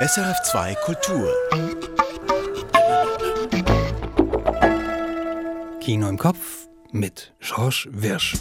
SRF2 Kultur. Kino im Kopf mit Georges Wirsch.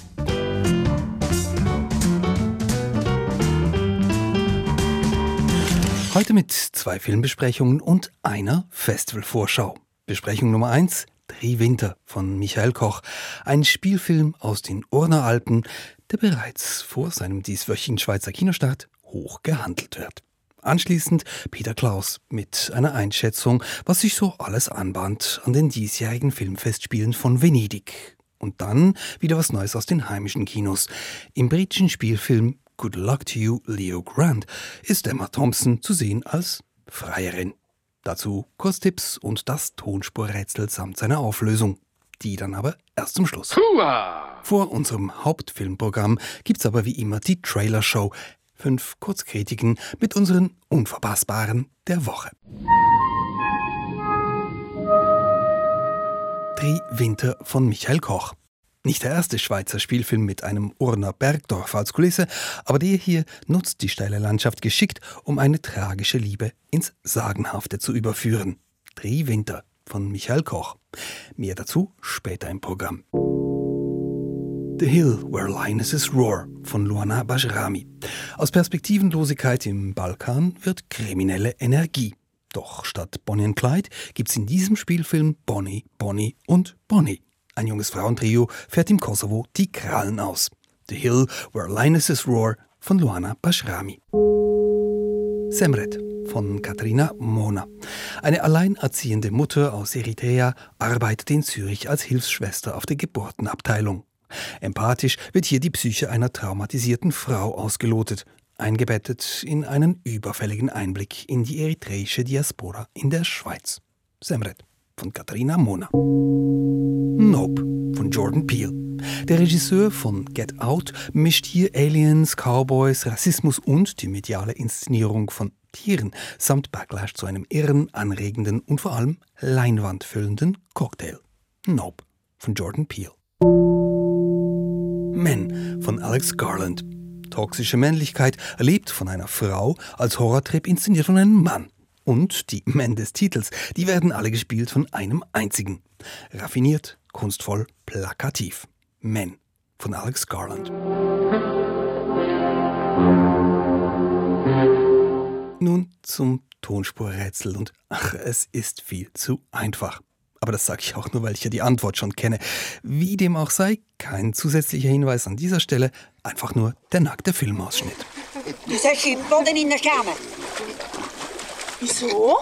Heute mit zwei Filmbesprechungen und einer Festivalvorschau. Besprechung Nummer 1, Drei Winter von Michael Koch. Ein Spielfilm aus den Urner Alpen, der bereits vor seinem dieswöchigen Schweizer Kinostart hoch gehandelt wird. Anschließend Peter Klaus mit einer Einschätzung, was sich so alles anbahnt an den diesjährigen Filmfestspielen von Venedig. Und dann wieder was Neues aus den heimischen Kinos. Im britischen Spielfilm Good Luck to You, Leo Grant ist Emma Thompson zu sehen als Freierin. Dazu Kurstipps und das Tonspurrätsel samt seiner Auflösung. Die dann aber erst zum Schluss. Hua! Vor unserem Hauptfilmprogramm gibt's aber wie immer die Trailer-Show. Fünf Kurzkritiken mit unseren Unverpassbaren der Woche. Drei Winter von Michael Koch. Nicht der erste Schweizer Spielfilm mit einem Urner Bergdorf als Kulisse, aber der hier nutzt die steile Landschaft geschickt, um eine tragische Liebe ins Sagenhafte zu überführen. Drei Winter von Michael Koch. Mehr dazu später im Programm. The Hill Where Lionesses Roar von Luana Bajrami. Aus Perspektivenlosigkeit im Balkan wird kriminelle Energie. Doch statt Bonnie und Clyde gibt's in diesem Spielfilm Bonnie, Bonnie und Bonnie. Ein junges Frauentrio fährt im Kosovo die Krallen aus. The Hill Where Lionesses Roar von Luana Bajrami. Semret von Katharina Mona. Eine alleinerziehende Mutter aus Eritrea arbeitet in Zürich als Hilfsschwester auf der Geburtenabteilung. Empathisch wird hier die Psyche einer traumatisierten Frau ausgelotet, eingebettet in einen überfälligen Einblick in die eritreische Diaspora in der Schweiz. Semret von Katharina Mona. Nope von Jordan Peele. Der Regisseur von Get Out mischt hier Aliens, Cowboys, Rassismus und die mediale Inszenierung von Tieren samt Backlash zu einem irren, anregenden und vor allem leinwandfüllenden Cocktail. Nope von Jordan Peele. Men von Alex Garland. Toxische Männlichkeit erlebt von einer Frau als Horrortrip inszeniert von einem Mann. Und die Men des Titels, die werden alle gespielt von einem einzigen. Raffiniert, kunstvoll, plakativ. Men von Alex Garland. Nun zum Tonspurrätsel und ach, es ist viel zu einfach. Aber das sage ich auch nur, weil ich ja die Antwort schon kenne. Wie dem auch sei, kein zusätzlicher Hinweis an dieser Stelle, einfach nur der nackte Filmausschnitt. Du sollst im Boden hineinschämen. Wieso?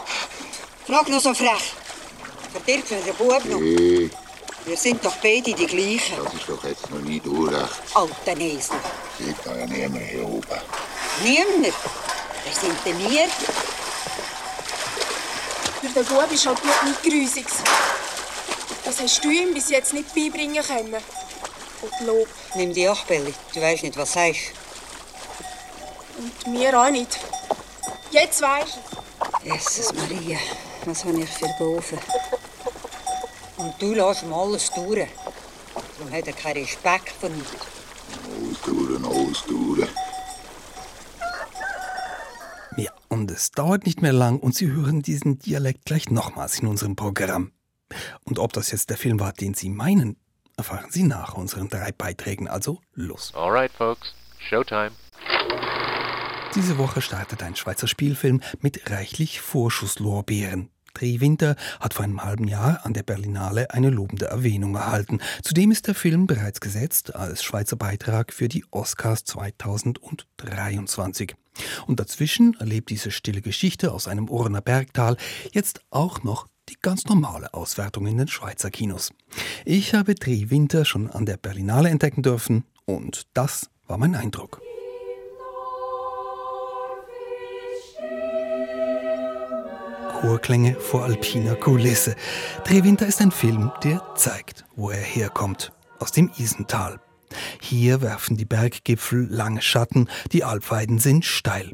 Frag noch so frech. Verdirbt mir den Bub noch. Hey, Wir sind doch beide die gleichen. das ist doch jetzt noch nicht unrecht. Alter Nesel. Sieht da ja niemand hier oben. Niemand. Wer sind denn wir? Den Bub ist halt gut nicht grusig. Das hast du ihm bis jetzt nicht beibringen können. Und Lob. Nimm die Achbelli. Du weißt nicht, was sagst. Und mir auch nicht. Jetzt weisst du Jesus Maria, was habe ich für Boven? Und du lässt ihm alles durch. Darum hat er keinen Respekt vor nichts. Ausdauern, ausdauern. Ja, und es dauert nicht mehr lang und Sie hören diesen Dialekt gleich nochmals in unserem Programm. Und ob das jetzt der Film war, den Sie meinen, erfahren Sie nach unseren drei Beiträgen. Also los. All right, folks. Showtime. Diese Woche startet ein Schweizer Spielfilm mit reichlich Vorschusslorbeeren. Dreh Winter hat vor einem halben Jahr an der Berlinale eine lobende Erwähnung erhalten. Zudem ist der Film bereits gesetzt als Schweizer Beitrag für die Oscars 2023. Und dazwischen erlebt diese stille Geschichte aus einem Urner Bergtal jetzt auch noch die ganz normale Auswertung in den Schweizer Kinos. Ich habe Dreh Winter schon an der Berlinale entdecken dürfen und das war mein Eindruck. Chorklänge vor alpiner Kulisse. Drehwinter ist ein Film, der zeigt, wo er herkommt. Aus dem Isental. Hier werfen die Berggipfel lange Schatten, die Alpweiden sind steil.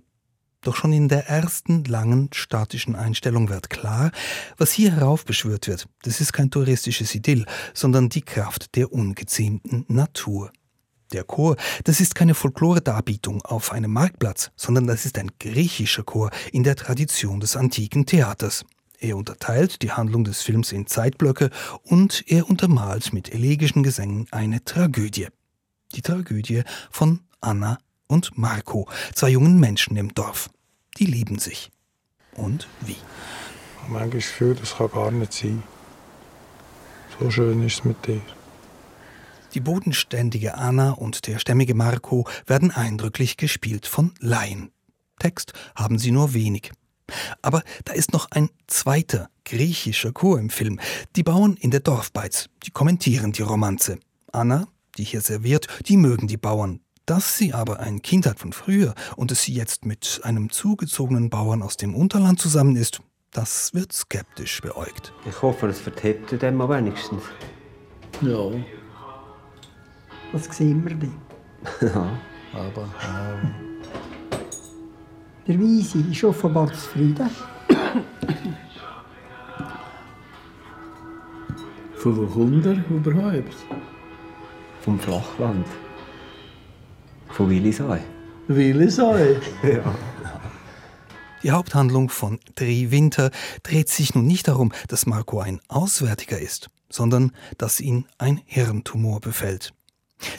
Doch schon in der ersten langen statischen Einstellung wird klar, was hier heraufbeschwört wird, das ist kein touristisches Idyll, sondern die Kraft der ungezähmten Natur. Der Chor, das ist keine Folklore-Darbietung auf einem Marktplatz, sondern das ist ein griechischer Chor in der Tradition des antiken Theaters. Er unterteilt die Handlung des Films in Zeitblöcke und er untermalt mit elegischen Gesängen eine Tragödie. Die Tragödie von Anna und Marco, zwei jungen Menschen im Dorf. Die lieben sich. Und wie? Manchmal das Gefühl, das kann gar nicht sein. So schön ist es mit dir. Die bodenständige Anna und der stämmige Marco werden eindrücklich gespielt von Laien. Text haben sie nur wenig. Aber da ist noch ein zweiter griechischer Chor im Film. Die Bauern in der Dorfbeiz, die kommentieren die Romanze. Anna, die hier serviert, die mögen die Bauern. Dass sie aber ein Kind hat von früher und es sie jetzt mit einem zugezogenen Bauern aus dem Unterland zusammen ist, das wird skeptisch beäugt. Ich hoffe, es vertippt dem mal wenigstens. Ja. Das sehen wir dann. Ja. Aber äh, der Weise ist offenbar zufrieden. Von wo kommt er überhaupt? Vom Flachland. Von Willisei. Willisei? Ja. Die Haupthandlung von Drei Winter dreht sich nun nicht darum, dass Marco ein Auswärtiger ist, sondern dass ihn ein Hirntumor befällt.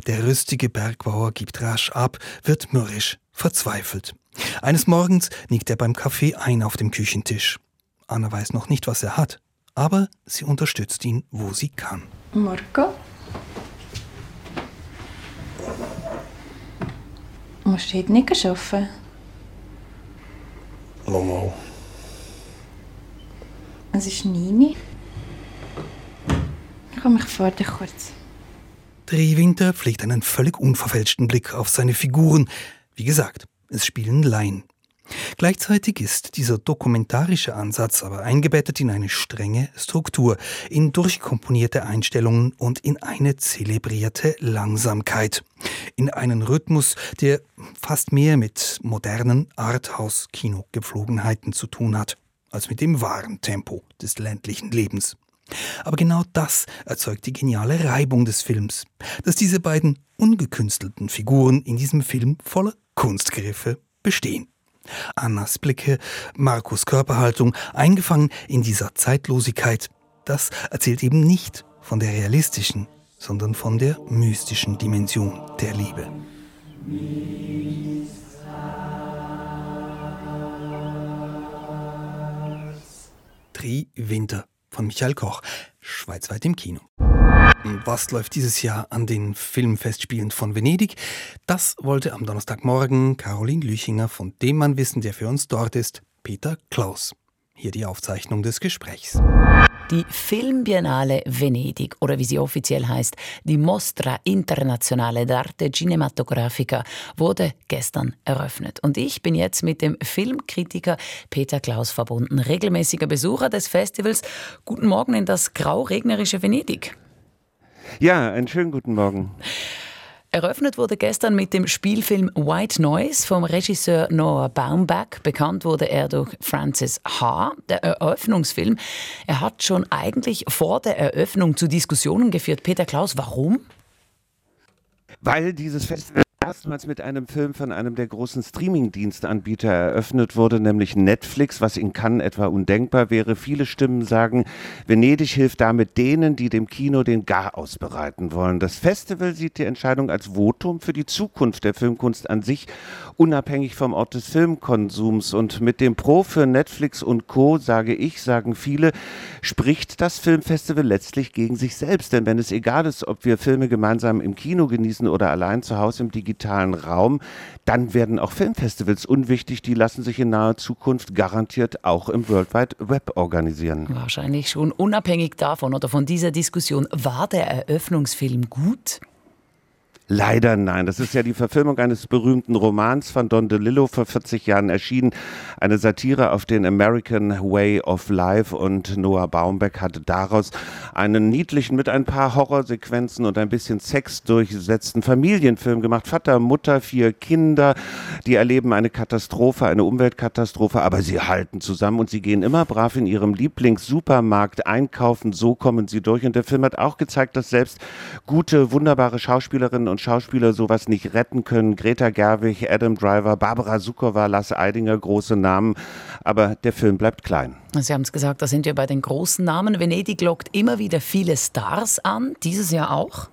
Der rüstige Bergbauer gibt rasch ab, wird mürrisch, verzweifelt. Eines Morgens nickt er beim Kaffee ein auf dem Küchentisch. Anna weiß noch nicht, was er hat, aber sie unterstützt ihn, wo sie kann. Marco? Musst du heute nicht arbeiten? Lass mal. Es ist Nini. Komm, ich fahre dich kurz. Drei Winter pflegt einen völlig unverfälschten Blick auf seine Figuren. Wie gesagt, es spielen Laien. Gleichzeitig ist dieser dokumentarische Ansatz aber eingebettet in eine strenge Struktur, in durchkomponierte Einstellungen und in eine zelebrierte Langsamkeit, in einen Rhythmus, der fast mehr mit modernen Arthouse-Kinogepflogenheiten zu tun hat, als mit dem wahren Tempo des ländlichen Lebens. Aber genau das erzeugt die geniale Reibung des Films, dass diese beiden ungekünstelten Figuren in diesem Film voller Kunstgriffe bestehen. Annas Blicke, Markus Körperhaltung, eingefangen in dieser Zeitlosigkeit, das erzählt eben nicht von der realistischen, sondern von der mystischen Dimension der Liebe. Drei Winter von Michael Koch, schweizweit im Kino. Was läuft dieses Jahr an den Filmfestspielen von Venedig? Das wollte am Donnerstagmorgen Caroline Lüchinger von dem Mann wissen, der für uns dort ist, Peter Klaus. Hier die Aufzeichnung des Gesprächs. Die Filmbiennale Venedig oder wie sie offiziell heißt, die Mostra Internazionale d'Arte Cinematografica wurde gestern eröffnet. Und ich bin jetzt mit dem Filmkritiker Peter Klaus verbunden, regelmäßiger Besucher des Festivals. Guten Morgen in das grau-regnerische Venedig. Ja, einen schönen guten Morgen. Eröffnet wurde gestern mit dem Spielfilm White Noise vom Regisseur Noah Baumbach. Bekannt wurde er durch Francis H., der Eröffnungsfilm. Er hat schon eigentlich vor der Eröffnung zu Diskussionen geführt. Peter Klaus, warum? Weil dieses Festival erstmals mit einem Film von einem der großen Streaming-Dienstanbieter eröffnet wurde, nämlich Netflix, was in Cannes etwa undenkbar wäre. Viele Stimmen sagen, Venedig hilft damit denen, die dem Kino den Garaus bereiten wollen. Das Festival sieht die Entscheidung als Votum für die Zukunft der Filmkunst an sich, unabhängig vom Ort des Filmkonsums. Und mit dem Pro für Netflix und Co., sage ich, sagen viele, spricht das Filmfestival letztlich gegen sich selbst. Denn wenn es egal ist, ob wir Filme gemeinsam im Kino genießen oder allein zu Hause im digitalen Raum, dann werden auch Filmfestivals unwichtig. Die lassen sich in naher Zukunft garantiert auch im World Wide Web organisieren. Wahrscheinlich schon. Unabhängig davon oder von dieser Diskussion, war der Eröffnungsfilm gut? Leider nein. Das ist ja die Verfilmung eines berühmten Romans von Don DeLillo vor 40 Jahren erschienen. Eine Satire auf den American Way of Life und Noah Baumbach hatte daraus einen niedlichen mit ein paar Horrorsequenzen und ein bisschen Sex durchsetzten Familienfilm gemacht. Vater, Mutter, vier Kinder, die erleben eine Katastrophe, eine Umweltkatastrophe, aber sie halten zusammen und sie gehen immer brav in ihrem Lieblingssupermarkt einkaufen. So kommen sie durch. Und der Film hat auch gezeigt, dass selbst gute, wunderbare Schauspielerinnen und Schauspieler sowas nicht retten können. Greta Gerwig, Adam Driver, Barbara Sukowa, Lasse Eidinger, große Namen. Aber der Film bleibt klein. Sie haben es gesagt, da sind wir bei den großen Namen. Venedig lockt immer wieder viele Stars an, dieses Jahr auch.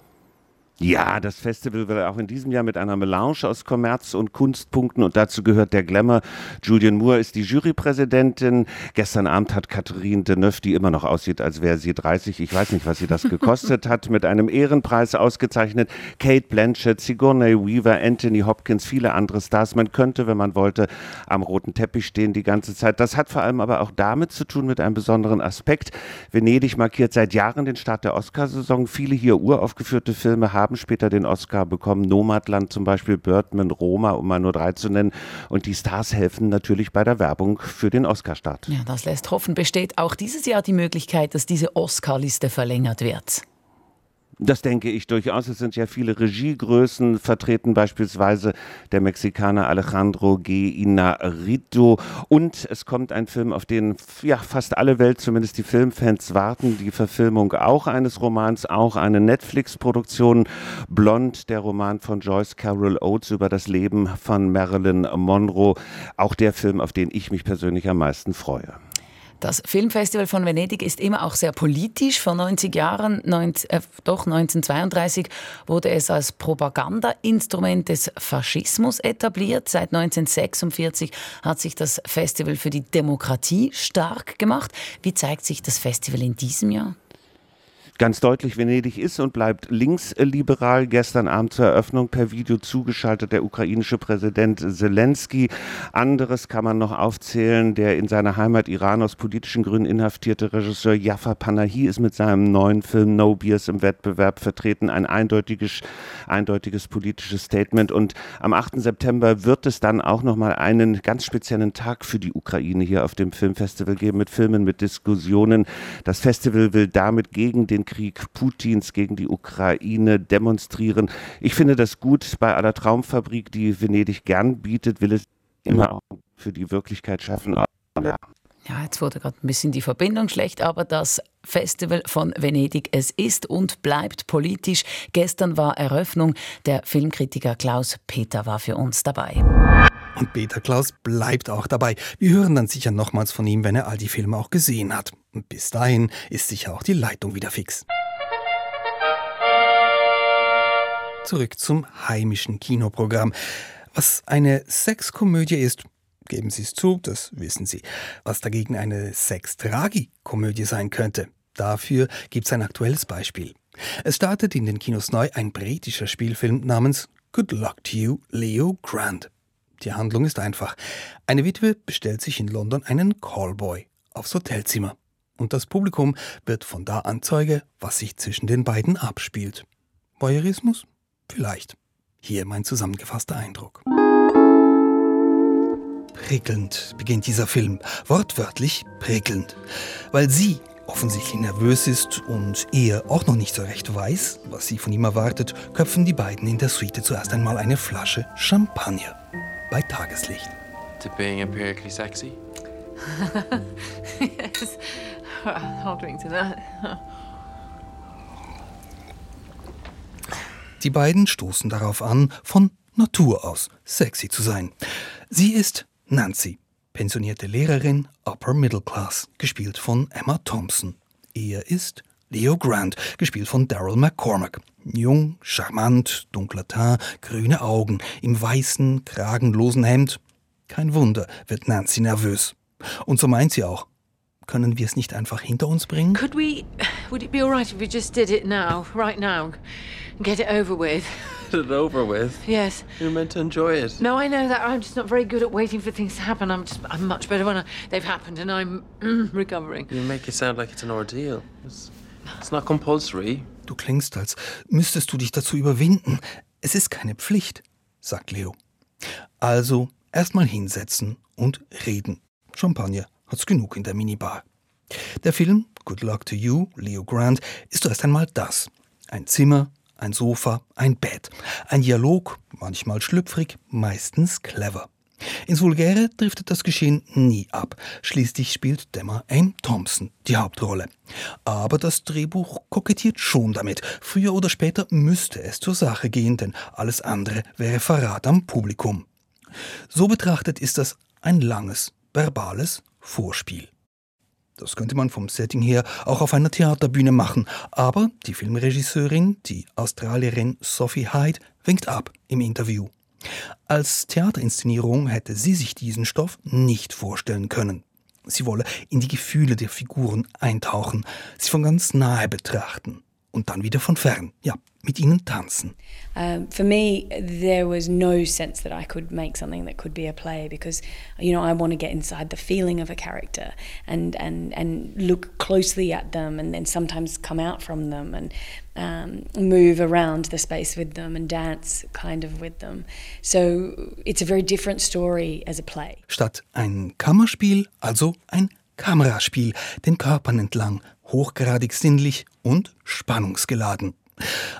Ja, das Festival will auch in diesem Jahr mit einer Melange aus Kommerz und Kunstpunkten und dazu gehört der Glamour. Julian Moore ist die Jurypräsidentin. Gestern Abend hat Catherine Deneuve, die immer noch aussieht, als wäre sie 30, ich weiß nicht, was sie das gekostet hat, mit einem Ehrenpreis ausgezeichnet. Kate Blanchett, Sigourney Weaver, Anthony Hopkins, viele andere Stars. Man könnte, wenn man wollte, am roten Teppich stehen die ganze Zeit. Das hat vor allem aber auch damit zu tun mit einem besonderen Aspekt. Venedig markiert seit Jahren den Start der Oscarsaison. Viele hier uraufgeführte Filme haben haben später den Oscar bekommen. Nomadland zum Beispiel, Birdman, Roma, um mal nur drei zu nennen. Und die Stars helfen natürlich bei der Werbung für den Oscarstart. Ja, das lässt hoffen. Besteht auch dieses Jahr die Möglichkeit, dass diese Oscar-Liste verlängert wird? Das denke ich durchaus. Es sind ja viele Regiegrößen vertreten, beispielsweise der Mexikaner Alejandro G. Inarritu. Und es kommt ein Film, auf den ja, fast alle Welt, zumindest die Filmfans, warten. Die Verfilmung auch eines Romans, auch eine Netflix-Produktion. Blond, der Roman von Joyce Carol Oates über das Leben von Marilyn Monroe. Auch der Film, auf den ich mich persönlich am meisten freue. Das Filmfestival von Venedig ist immer auch sehr politisch. Vor 90 Jahren, 19, äh, doch 1932, wurde es als Propagandainstrument des Faschismus etabliert. Seit 1946 hat sich das Festival für die Demokratie stark gemacht. Wie zeigt sich das Festival in diesem Jahr? Ganz deutlich Venedig ist und bleibt linksliberal. Gestern Abend zur Eröffnung per Video zugeschaltet der ukrainische Präsident Zelensky. Anderes kann man noch aufzählen. Der in seiner Heimat Iran aus politischen Gründen inhaftierte Regisseur Jafar Panahi ist mit seinem neuen Film No Beers im Wettbewerb vertreten. Ein eindeutiges, eindeutiges politisches Statement. Und am 8. September wird es dann auch nochmal einen ganz speziellen Tag für die Ukraine hier auf dem Filmfestival geben mit Filmen, mit Diskussionen. Das Festival will damit gegen den Krieg Putins gegen die Ukraine demonstrieren. Ich finde das gut. Bei aller Traumfabrik, die Venedig gern bietet, will es immer auch für die Wirklichkeit schaffen. Ja, jetzt wurde gerade ein bisschen die Verbindung schlecht, aber das Festival von Venedig, es ist und bleibt politisch. Gestern war Eröffnung. Der Filmkritiker Klaus Peter war für uns dabei. Und Peter Klaus bleibt auch dabei. Wir hören dann sicher nochmals von ihm, wenn er all die Filme auch gesehen hat. Und bis dahin ist sicher auch die Leitung wieder fix. Zurück zum heimischen Kinoprogramm. Was eine Sexkomödie ist, geben Sie es zu, das wissen Sie. Was dagegen eine Sex-Tragi-Komödie sein könnte, dafür gibt es ein aktuelles Beispiel. Es startet in den Kinos neu ein britischer Spielfilm namens Good Luck to You, Leo Grant. Die Handlung ist einfach. Eine Witwe bestellt sich in London einen Callboy aufs Hotelzimmer. Und das Publikum wird von da an Zeuge, was sich zwischen den beiden abspielt. Voyeurismus? Vielleicht. Hier mein zusammengefasster Eindruck. Prickelnd beginnt dieser Film, wortwörtlich prickelnd, weil sie offensichtlich nervös ist und er auch noch nicht so recht weiß, was sie von ihm erwartet, köpfen die beiden in der Suite zuerst einmal eine Flasche Champagner bei Tageslicht. To being empirically sexy? yes. I'll drink to that. Die beiden stoßen darauf an, von Natur aus sexy zu sein. Sie ist Nancy, pensionierte Lehrerin, Upper Middle Class, gespielt von Emma Thompson. Er ist Leo Grant, gespielt von Daryl McCormack. Jung, charmant, dunkler Teint, grüne Augen, im weißen, kragenlosen Hemd. Kein Wunder, wird Nancy nervös. Und so meint sie auch. Können wir es nicht einfach hinter uns bringen? Could we. Would it be alright if we just did it now, right now? And get it over with? Get it over with? Yes. You're meant to enjoy it. No, I know that. I'm just not very good at waiting for things to happen. I'm just. I'm much better when I, they've happened and I'm recovering. You make it sound like it's an ordeal. It's, it's not compulsory. Du klingst, als müsstest du dich dazu überwinden. Es ist keine Pflicht, sagt Leo. Also erstmal hinsetzen und reden. Champagner hat's genug in der Minibar. Der Film Good Luck to You, Leo Grant, ist zuerst einmal das. Ein Zimmer, ein Sofa, ein Bett. Ein Dialog, manchmal schlüpfrig, meistens clever. Ins Vulgäre driftet das Geschehen nie ab. Schließlich spielt Demmer Aim Thompson die Hauptrolle. Aber das Drehbuch kokettiert schon damit. Früher oder später müsste es zur Sache gehen, denn alles andere wäre Verrat am Publikum. So betrachtet ist das ein langes, verbales Vorspiel. Das könnte man vom Setting her auch auf einer Theaterbühne machen, aber die Filmregisseurin, die Australierin Sophie Hyde, winkt ab im Interview. Als Theaterinszenierung hätte sie sich diesen Stoff nicht vorstellen können. Sie wolle in die Gefühle der Figuren eintauchen, sie von ganz nahe betrachten und dann wieder von fern, ja, mit ihnen tanzen. Um, for me, there was no sense that I could make something that could be a play because, you know, I want to get inside the feeling of a character and and and look closely at them and then sometimes come out from them and um, move around the space with them and dance kind of with them. So it's a very different story as a play. Statt ein Kammerspiel, also ein Kameraspiel, den Körpern entlang, hochgradig sinnlich und spannungsgeladen.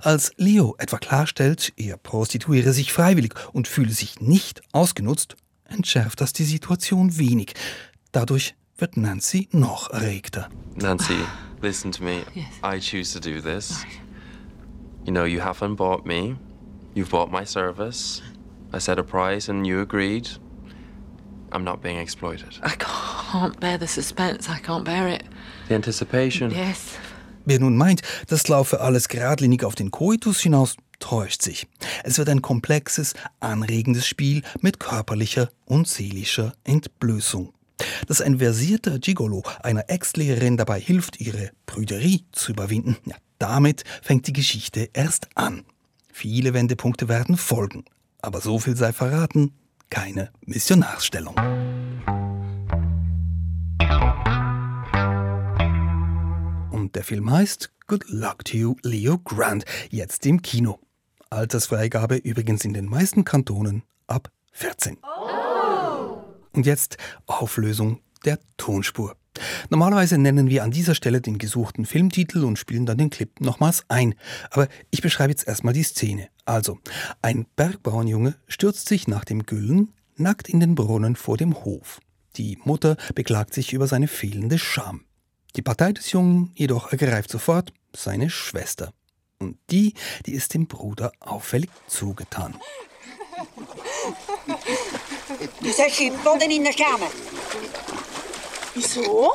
Als Leo etwa klarstellt, er prostituiere sich freiwillig und fühle sich nicht ausgenutzt, entschärft das die Situation wenig. Dadurch wird Nancy noch erregter. Nancy, listen to me. Yes. I choose to do this. You know, you haven't bought me. You've bought my service. I set a price and you agreed. I'm not being exploited. I can't bear the suspense. I can't bear it. The anticipation. Yes. Wer nun meint, das laufe alles geradlinig auf den Koitus hinaus, täuscht sich. Es wird ein komplexes, anregendes Spiel mit körperlicher und seelischer Entblößung. Dass ein versierter Gigolo einer Ex-Lehrerin dabei hilft, ihre Prüderie zu überwinden, ja, damit fängt die Geschichte erst an. Viele Wendepunkte werden folgen. Aber so viel sei verraten, keine Missionarsstellung. Und der Film heißt Good Luck to You, Leo Grant, jetzt im Kino. Altersfreigabe übrigens in den meisten Kantonen ab 14. Und jetzt Auflösung der Tonspur. Normalerweise nennen wir an dieser Stelle den gesuchten Filmtitel und spielen dann den Clip nochmals ein. Aber ich beschreibe jetzt erstmal die Szene. Also, ein Bergbauernjunge stürzt sich nach dem Güllen nackt in den Brunnen vor dem Hof. Die Mutter beklagt sich über seine fehlende Scham. Die Partei des Jungen jedoch ergreift sofort seine Schwester. Und die, die ist dem Bruder auffällig zugetan. Du sollst im Boden in schämen. Wieso?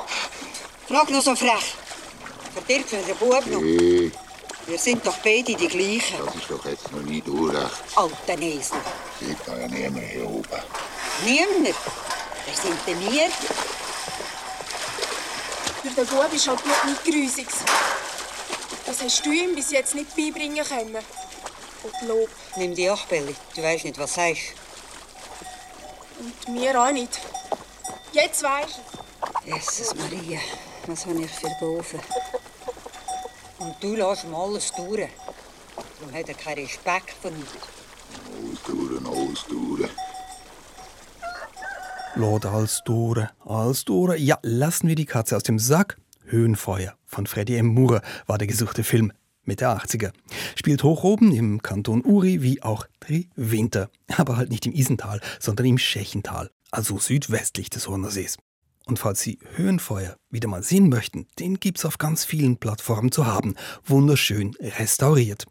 Frag nur so frech. Verdirbt für den Bub noch. Hey, Wir sind doch beide die gleichen. das ist doch jetzt noch nicht unrecht. Alter Nesel. Sieht da ja niemand hier oben. Niemand. Wer sind denn wir? Für den Bub ist halt Blut nicht grusig. Das hast du ihm bis jetzt nicht beibringen können. Und Lob. Nimm die Achbelli. Du weißt nicht, was du sagst. Und mir auch nicht. Jetzt weisst du. Jesus Maria, was habe ich für Boven? Und du lässt ihm alles durch. Darum hat er keinen Respekt. Alles durch, alles durch. Lord Alsdore, Alsdore. Ja, lassen wir die Katze aus dem Sack. Höhenfeuer von Freddie M. Moore war der gesuchte Film. Mitte 80er. Spielt hoch oben im Kanton Uri wie auch Winter. Aber halt nicht im Isental, sondern im Schächental, also südwestlich des Hornersees. Und falls Sie Höhenfeuer wieder mal sehen möchten, den gibt's auf ganz vielen Plattformen zu haben. Wunderschön restauriert.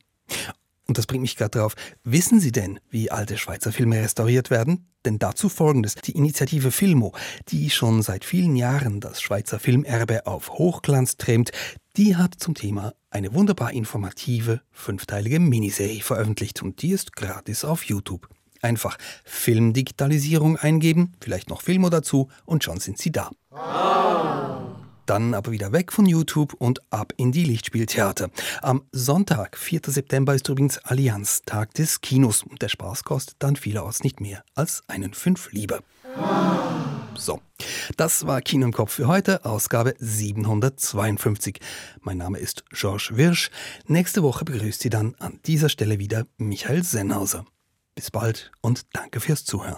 Und das bringt mich gerade drauf. Wissen Sie denn, wie alte Schweizer Filme restauriert werden? Denn dazu folgendes. Die Initiative Filmo, die schon seit vielen Jahren das Schweizer Filmerbe auf Hochglanz trimmt, die hat zum Thema eine wunderbar informative, fünfteilige Miniserie veröffentlicht und die ist gratis auf YouTube. Einfach Filmdigitalisierung eingeben, vielleicht noch Filmo dazu und schon sind Sie da. Dann aber wieder weg von YouTube und ab in die Lichtspieltheater. Am Sonntag, 4. September, ist übrigens Allianz, Tag des Kinos. Und der Spaß kostet dann vielerorts nicht mehr als einen Fünf lieber. So, das war Kino im Kopf für heute, Ausgabe 752. Mein Name ist Georges Wirsch. Nächste Woche begrüßt Sie dann an dieser Stelle wieder Michael Sennhauser. Bis bald und danke fürs Zuhören.